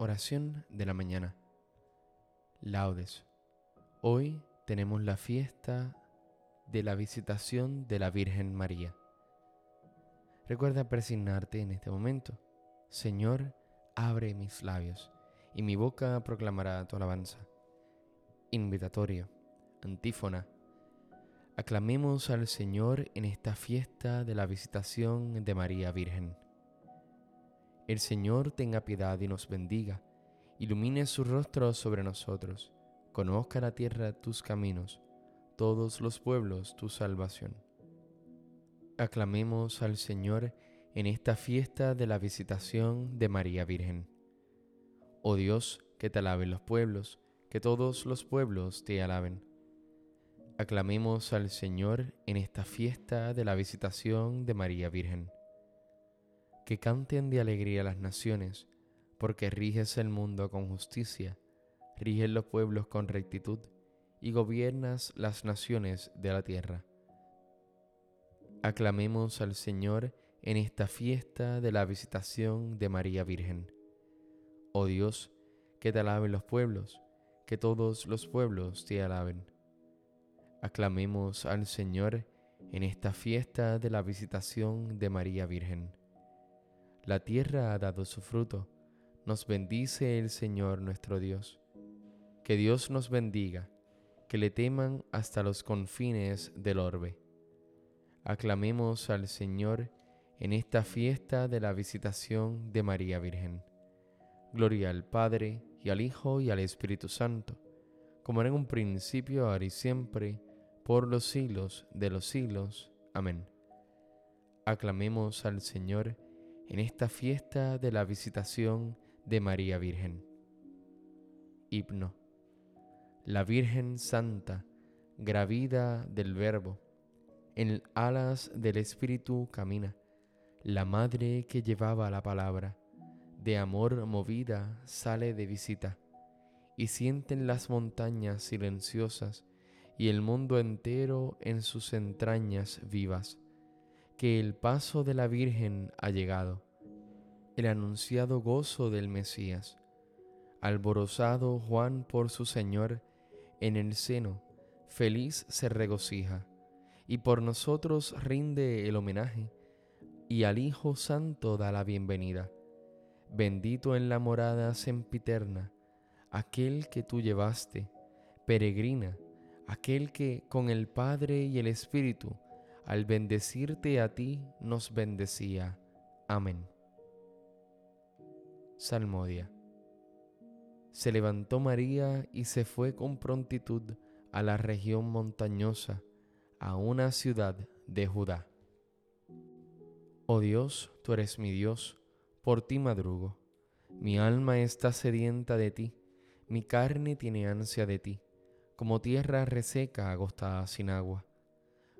Oración de la mañana. Laudes. Hoy tenemos la fiesta de la visitación de la Virgen María. Recuerda presignarte en este momento. Señor, abre mis labios, y mi boca proclamará tu alabanza. Invitatorio. Antífona. Aclamemos al Señor en esta fiesta de la visitación de María Virgen. El Señor tenga piedad y nos bendiga, ilumine su rostro sobre nosotros, conozca la tierra tus caminos, todos los pueblos tu salvación. Aclamemos al Señor en esta fiesta de la visitación de María Virgen. Oh Dios, que te alaben los pueblos, que todos los pueblos te alaben. Aclamemos al Señor en esta fiesta de la visitación de María Virgen que canten de alegría las naciones, porque riges el mundo con justicia, riges los pueblos con rectitud, y gobiernas las naciones de la tierra. Aclamemos al Señor en esta fiesta de la visitación de María Virgen. Oh Dios, que te alaben los pueblos, que todos los pueblos te alaben. Aclamemos al Señor en esta fiesta de la visitación de María Virgen. La tierra ha dado su fruto. Nos bendice el Señor nuestro Dios. Que Dios nos bendiga, que le teman hasta los confines del orbe. Aclamemos al Señor en esta fiesta de la visitación de María Virgen. Gloria al Padre, y al Hijo, y al Espíritu Santo, como era en un principio, ahora y siempre, por los siglos de los siglos. Amén. Aclamemos al Señor en esta fiesta de la visitación de María Virgen. Himno. La Virgen Santa, gravida del Verbo, en alas del Espíritu camina, la Madre que llevaba la palabra, de amor movida sale de visita, y sienten las montañas silenciosas y el mundo entero en sus entrañas vivas que el paso de la Virgen ha llegado, el anunciado gozo del Mesías. Alborozado Juan por su Señor, en el seno, feliz se regocija, y por nosotros rinde el homenaje, y al Hijo Santo da la bienvenida. Bendito en la morada sempiterna, aquel que tú llevaste, peregrina, aquel que con el Padre y el Espíritu, al bendecirte a ti nos bendecía. Amén. Salmodia. Se levantó María y se fue con prontitud a la región montañosa, a una ciudad de Judá. Oh Dios, tú eres mi Dios, por ti madrugo. Mi alma está sedienta de ti, mi carne tiene ansia de ti, como tierra reseca agostada sin agua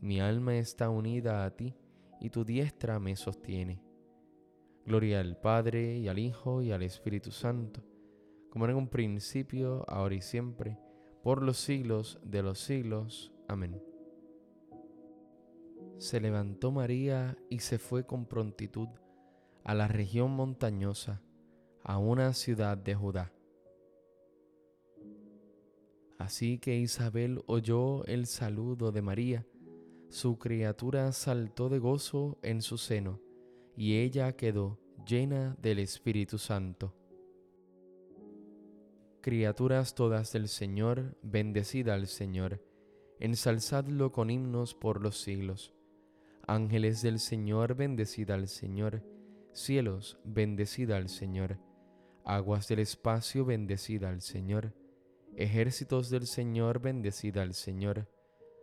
mi alma está unida a ti y tu diestra me sostiene. Gloria al Padre y al Hijo y al Espíritu Santo, como en un principio, ahora y siempre, por los siglos de los siglos. Amén. Se levantó María y se fue con prontitud a la región montañosa, a una ciudad de Judá. Así que Isabel oyó el saludo de María, su criatura saltó de gozo en su seno, y ella quedó llena del Espíritu Santo. Criaturas todas del Señor, bendecida al Señor, ensalzadlo con himnos por los siglos. Ángeles del Señor, bendecida al Señor, cielos, bendecida al Señor, aguas del espacio, bendecida al Señor, ejércitos del Señor, bendecida al Señor,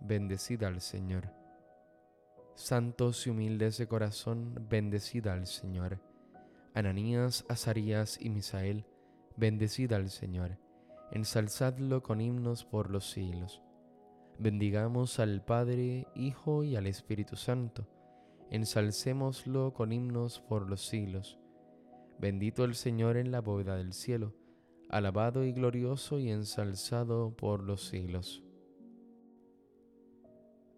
bendecida al Señor. Santos y humildes de corazón, bendecida al Señor Ananías, Azarías y Misael, bendecid al Señor, ensalzadlo con himnos por los siglos. Bendigamos al Padre, Hijo y al Espíritu Santo, ensalcémoslo con himnos por los siglos. Bendito el Señor en la bóveda del cielo, alabado y glorioso y ensalzado por los siglos.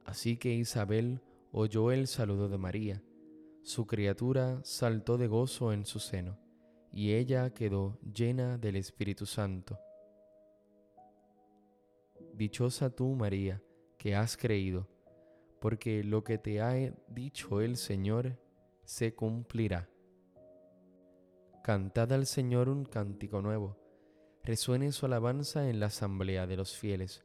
Así que Isabel oyó el saludo de María, su criatura saltó de gozo en su seno, y ella quedó llena del Espíritu Santo. Dichosa tú, María, que has creído, porque lo que te ha dicho el Señor se cumplirá. Cantad al Señor un cántico nuevo, resuene su alabanza en la asamblea de los fieles,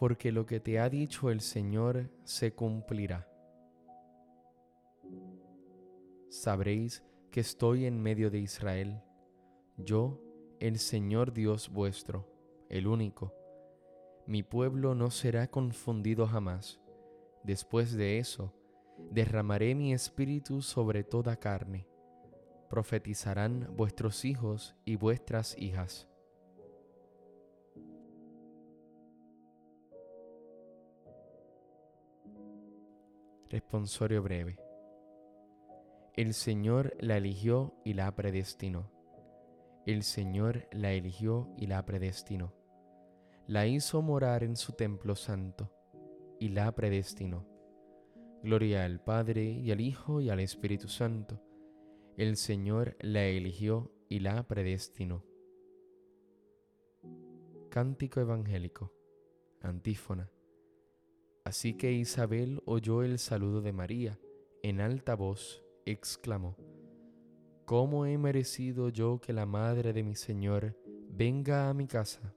porque lo que te ha dicho el Señor se cumplirá sabréis que estoy en medio de Israel, yo, el Señor Dios vuestro, el único. Mi pueblo no será confundido jamás. Después de eso, derramaré mi espíritu sobre toda carne. Profetizarán vuestros hijos y vuestras hijas. Responsorio breve. El Señor la eligió y la predestinó. El Señor la eligió y la predestinó. La hizo morar en su templo santo y la predestinó. Gloria al Padre y al Hijo y al Espíritu Santo. El Señor la eligió y la predestinó. Cántico Evangélico. Antífona. Así que Isabel oyó el saludo de María en alta voz exclamó, ¿cómo he merecido yo que la madre de mi Señor venga a mi casa?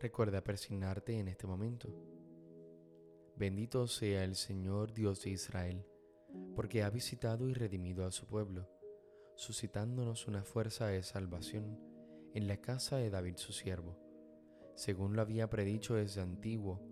Recuerda persignarte en este momento. Bendito sea el Señor Dios de Israel, porque ha visitado y redimido a su pueblo, suscitándonos una fuerza de salvación en la casa de David su siervo, según lo había predicho desde antiguo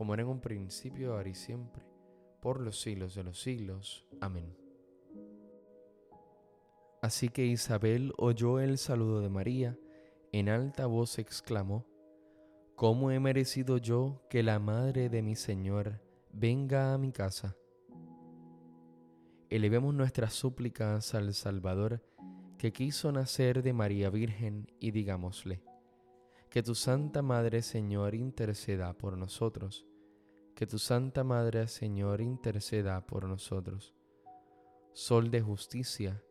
como era en un principio, ahora y siempre, por los siglos de los siglos. Amén. Así que Isabel oyó el saludo de María, en alta voz exclamó, ¿Cómo he merecido yo que la madre de mi Señor venga a mi casa? Elevemos nuestras súplicas al Salvador que quiso nacer de María Virgen y digámosle, que tu Santa Madre Señor interceda por nosotros, que tu Santa Madre Señor interceda por nosotros. Sol de justicia,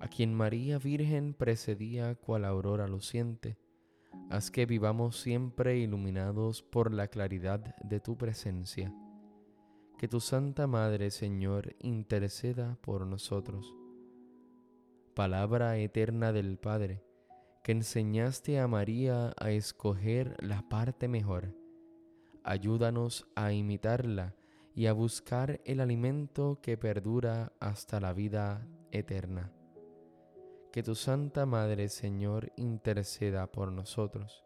a quien María Virgen precedía cual aurora luciente, haz que vivamos siempre iluminados por la claridad de tu presencia. Que tu Santa Madre Señor interceda por nosotros. Palabra eterna del Padre, que enseñaste a María a escoger la parte mejor. Ayúdanos a imitarla y a buscar el alimento que perdura hasta la vida eterna. Que tu Santa Madre, Señor, interceda por nosotros.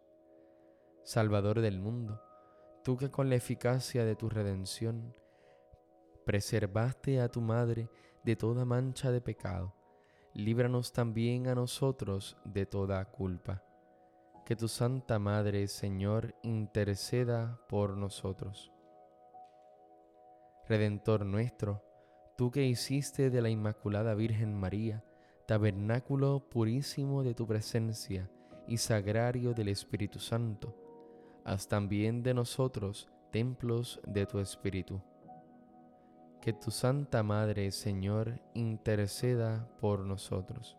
Salvador del mundo, tú que con la eficacia de tu redención preservaste a tu Madre de toda mancha de pecado, líbranos también a nosotros de toda culpa. Que tu Santa Madre, Señor, interceda por nosotros. Redentor nuestro, tú que hiciste de la Inmaculada Virgen María, tabernáculo purísimo de tu presencia y sagrario del Espíritu Santo, haz también de nosotros templos de tu Espíritu que tu Santa Madre, Señor, interceda por nosotros.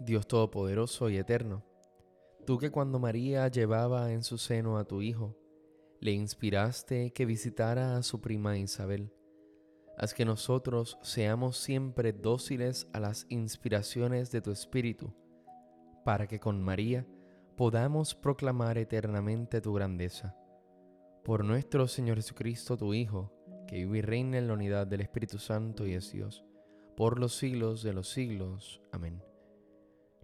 Dios Todopoderoso y Eterno, tú que cuando María llevaba en su seno a tu Hijo, le inspiraste que visitara a su prima Isabel, haz que nosotros seamos siempre dóciles a las inspiraciones de tu Espíritu, para que con María podamos proclamar eternamente tu grandeza. Por nuestro Señor Jesucristo, tu Hijo, que vive y reina en la unidad del Espíritu Santo y es Dios, por los siglos de los siglos. Amén.